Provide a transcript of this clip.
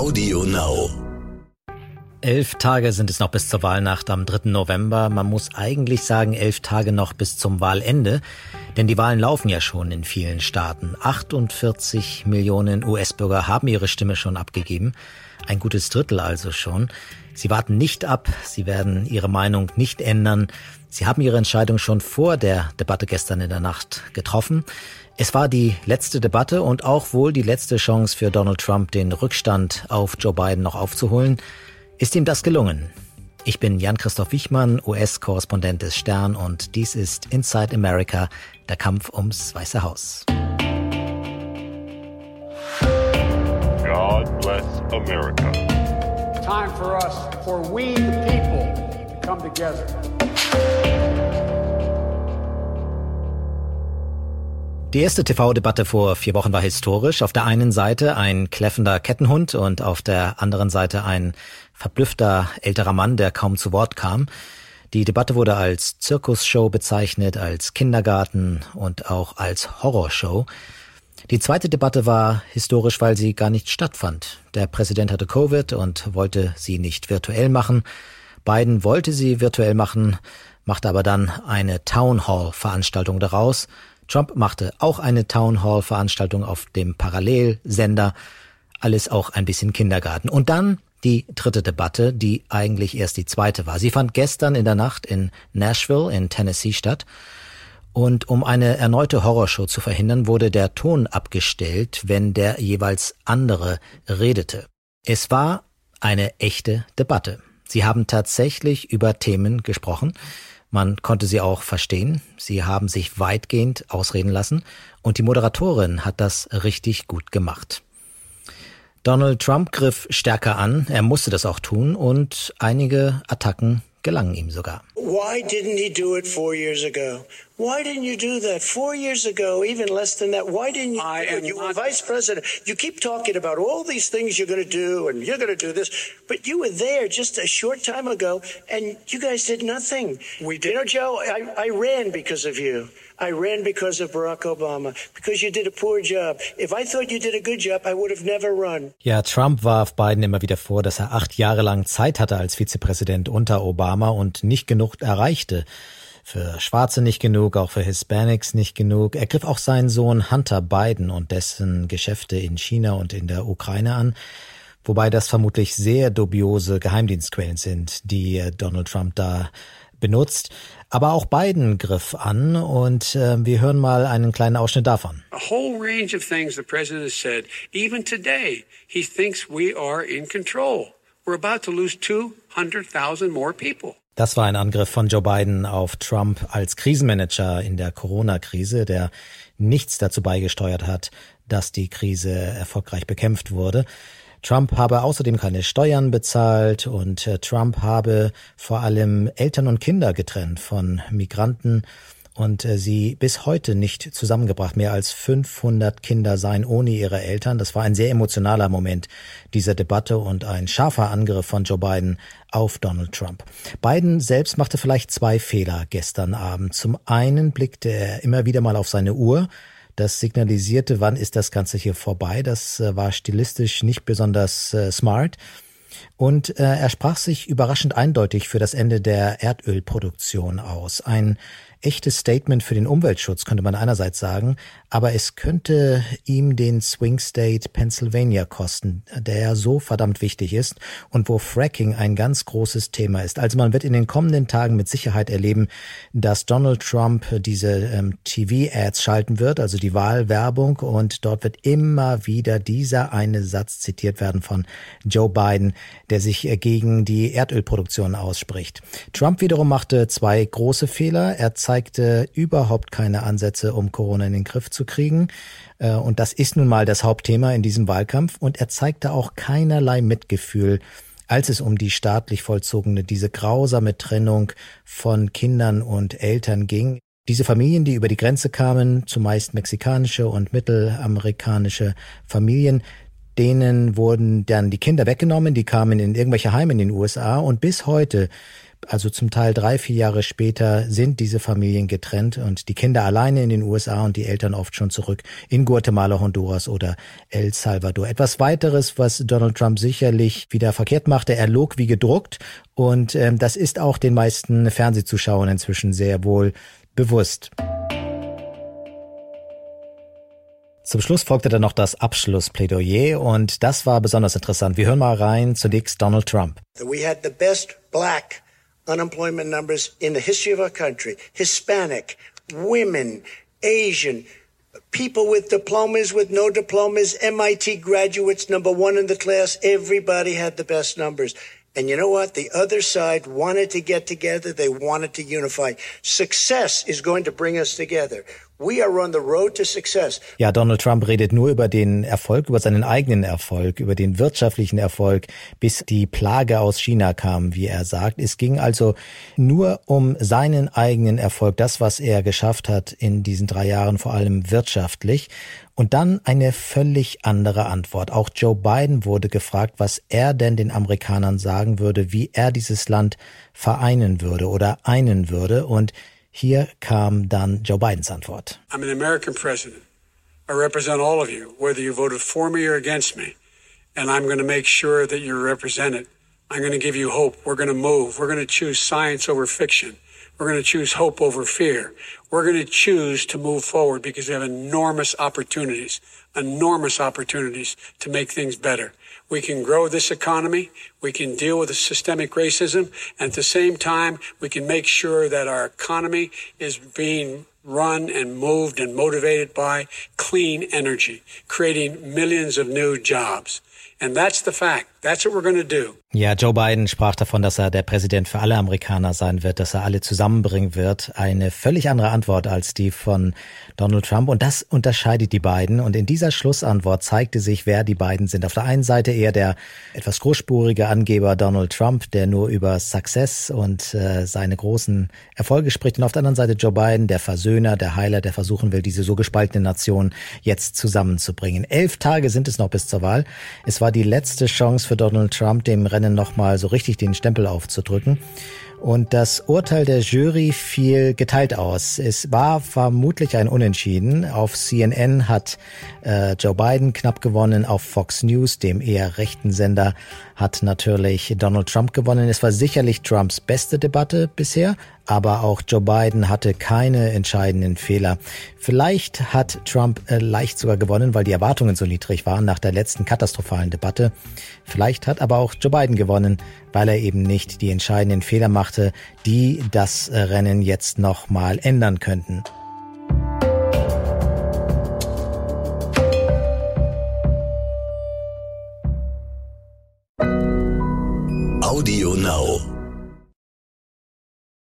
Audio Now. Elf Tage sind es noch bis zur Wahlnacht am 3. November. Man muss eigentlich sagen, elf Tage noch bis zum Wahlende. Denn die Wahlen laufen ja schon in vielen Staaten. 48 Millionen US-Bürger haben ihre Stimme schon abgegeben. Ein gutes Drittel also schon. Sie warten nicht ab. Sie werden ihre Meinung nicht ändern. Sie haben ihre Entscheidung schon vor der Debatte gestern in der Nacht getroffen. Es war die letzte Debatte und auch wohl die letzte Chance für Donald Trump, den Rückstand auf Joe Biden noch aufzuholen. Ist ihm das gelungen? Ich bin Jan-Christoph Wichmann, US-Korrespondent des Stern und dies ist Inside America, der Kampf ums Weiße Haus. God bless America. Time for us, for we the people, to come together. Die erste TV-Debatte vor vier Wochen war historisch. Auf der einen Seite ein kläffender Kettenhund und auf der anderen Seite ein verblüffter älterer Mann, der kaum zu Wort kam. Die Debatte wurde als Zirkusshow bezeichnet, als Kindergarten und auch als Horrorshow. Die zweite Debatte war historisch, weil sie gar nicht stattfand. Der Präsident hatte Covid und wollte sie nicht virtuell machen. Biden wollte sie virtuell machen, machte aber dann eine Town Hall Veranstaltung daraus. Trump machte auch eine Town Hall Veranstaltung auf dem Parallelsender. Alles auch ein bisschen Kindergarten. Und dann die dritte Debatte, die eigentlich erst die zweite war. Sie fand gestern in der Nacht in Nashville in Tennessee statt. Und um eine erneute Horrorshow zu verhindern, wurde der Ton abgestellt, wenn der jeweils andere redete. Es war eine echte Debatte. Sie haben tatsächlich über Themen gesprochen, man konnte sie auch verstehen. Sie haben sich weitgehend ausreden lassen und die Moderatorin hat das richtig gut gemacht. Donald Trump griff stärker an, er musste das auch tun und einige Attacken gelangen ihm sogar. Why didn't he do it four years ago? Why didn't you do that four years ago? Even less than that. Why didn't you? I am you were vice president. You keep talking about all these things you're going to do, and you're going to do this, but you were there just a short time ago, and you guys did nothing. We did- You know, Joe, I, I ran because of you. I ran because of Barack Obama because you did a poor job. If I thought you did a good job, I would have never run. Ja, Trump warf Biden immer wieder vor, dass er acht Jahre lang Zeit hatte als Vizepräsident unter Obama und nicht genug erreichte. Für Schwarze nicht genug, auch für Hispanics nicht genug. Er griff auch seinen Sohn Hunter Biden und dessen Geschäfte in China und in der Ukraine an. Wobei das vermutlich sehr dubiose Geheimdienstquellen sind, die Donald Trump da benutzt. Aber auch Biden griff an und äh, wir hören mal einen kleinen Ausschnitt davon. A whole range of things the president has said. Even today, he thinks we are in control. We're about to lose 200,000 more people. Das war ein Angriff von Joe Biden auf Trump als Krisenmanager in der Corona-Krise, der nichts dazu beigesteuert hat, dass die Krise erfolgreich bekämpft wurde. Trump habe außerdem keine Steuern bezahlt und äh, Trump habe vor allem Eltern und Kinder getrennt von Migranten und äh, sie bis heute nicht zusammengebracht. Mehr als 500 Kinder seien ohne ihre Eltern. Das war ein sehr emotionaler Moment dieser Debatte und ein scharfer Angriff von Joe Biden auf Donald Trump. Biden selbst machte vielleicht zwei Fehler gestern Abend. Zum einen blickte er immer wieder mal auf seine Uhr. Das signalisierte, wann ist das Ganze hier vorbei. Das äh, war stilistisch nicht besonders äh, smart. Und äh, er sprach sich überraschend eindeutig für das Ende der Erdölproduktion aus. Ein echtes Statement für den Umweltschutz, könnte man einerseits sagen, aber es könnte ihm den Swing State Pennsylvania kosten, der so verdammt wichtig ist und wo Fracking ein ganz großes Thema ist. Also man wird in den kommenden Tagen mit Sicherheit erleben, dass Donald Trump diese ähm, TV-Ads schalten wird, also die Wahlwerbung, und dort wird immer wieder dieser eine Satz zitiert werden von Joe Biden, der sich äh, gegen die Erdölproduktion ausspricht. Trump wiederum machte zwei große Fehler. Er zeigte überhaupt keine Ansätze, um Corona in den Griff zu kriegen. Äh, Und das ist nun mal das Hauptthema in diesem Wahlkampf. Und er zeigte auch keinerlei Mitgefühl, als es um die staatlich vollzogene, diese grausame Trennung von Kindern und Eltern ging. Diese Familien, die über die Grenze kamen, zumeist mexikanische und mittelamerikanische Familien, denen wurden dann die Kinder weggenommen, die kamen in irgendwelche Heime in den USA und bis heute also zum Teil drei, vier Jahre später sind diese Familien getrennt und die Kinder alleine in den USA und die Eltern oft schon zurück in Guatemala, Honduras oder El Salvador. Etwas weiteres, was Donald Trump sicherlich wieder verkehrt machte, er log wie gedruckt und ähm, das ist auch den meisten Fernsehzuschauern inzwischen sehr wohl bewusst. Zum Schluss folgte dann noch das Abschlussplädoyer und das war besonders interessant. Wir hören mal rein zunächst Donald Trump. We had the best black unemployment numbers in the history of our country. Hispanic, women, Asian, people with diplomas, with no diplomas, MIT graduates, number one in the class. Everybody had the best numbers. And you know what? The other side wanted to get together. They wanted to unify. Success is going to bring us together. Ja, Donald Trump redet nur über den Erfolg, über seinen eigenen Erfolg, über den wirtschaftlichen Erfolg, bis die Plage aus China kam, wie er sagt. Es ging also nur um seinen eigenen Erfolg, das, was er geschafft hat in diesen drei Jahren, vor allem wirtschaftlich. Und dann eine völlig andere Antwort. Auch Joe Biden wurde gefragt, was er denn den Amerikanern sagen würde, wie er dieses Land vereinen würde oder einen würde. Und Hier kam dann Joe Bidens Antwort. I'm an American president. I represent all of you, whether you voted for me or against me. And I'm going to make sure that you're represented. I'm going to give you hope. We're going to move. We're going to choose science over fiction. We're going to choose hope over fear. We're going to choose to move forward because we have enormous opportunities, enormous opportunities to make things better. We can grow this economy. We can deal with the systemic racism. And at the same time, we can make sure that our economy is being run and moved and motivated by clean energy, creating millions of new jobs. And that's the fact. That's what we're to do. Ja, Joe Biden sprach davon, dass er der Präsident für alle Amerikaner sein wird, dass er alle zusammenbringen wird. Eine völlig andere Antwort als die von Donald Trump. Und das unterscheidet die beiden. Und in dieser Schlussantwort zeigte sich, wer die beiden sind. Auf der einen Seite eher der etwas großspurige Angeber Donald Trump, der nur über Success und äh, seine großen Erfolge spricht. Und auf der anderen Seite Joe Biden, der Versöhner, der Heiler, der versuchen will, diese so gespaltene Nation jetzt zusammenzubringen. Elf Tage sind es noch bis zur Wahl. Es war die letzte Chance für Donald Trump, dem Rennen nochmal so richtig den Stempel aufzudrücken. Und das Urteil der Jury fiel geteilt aus. Es war vermutlich ein Unentschieden. Auf CNN hat äh, Joe Biden knapp gewonnen, auf Fox News, dem eher rechten Sender, hat natürlich Donald Trump gewonnen. Es war sicherlich Trumps beste Debatte bisher, aber auch Joe Biden hatte keine entscheidenden Fehler. Vielleicht hat Trump äh, leicht sogar gewonnen, weil die Erwartungen so niedrig waren nach der letzten katastrophalen Debatte. Vielleicht hat aber auch Joe Biden gewonnen, weil er eben nicht die entscheidenden Fehler machte, die das Rennen jetzt nochmal ändern könnten. Audio Now.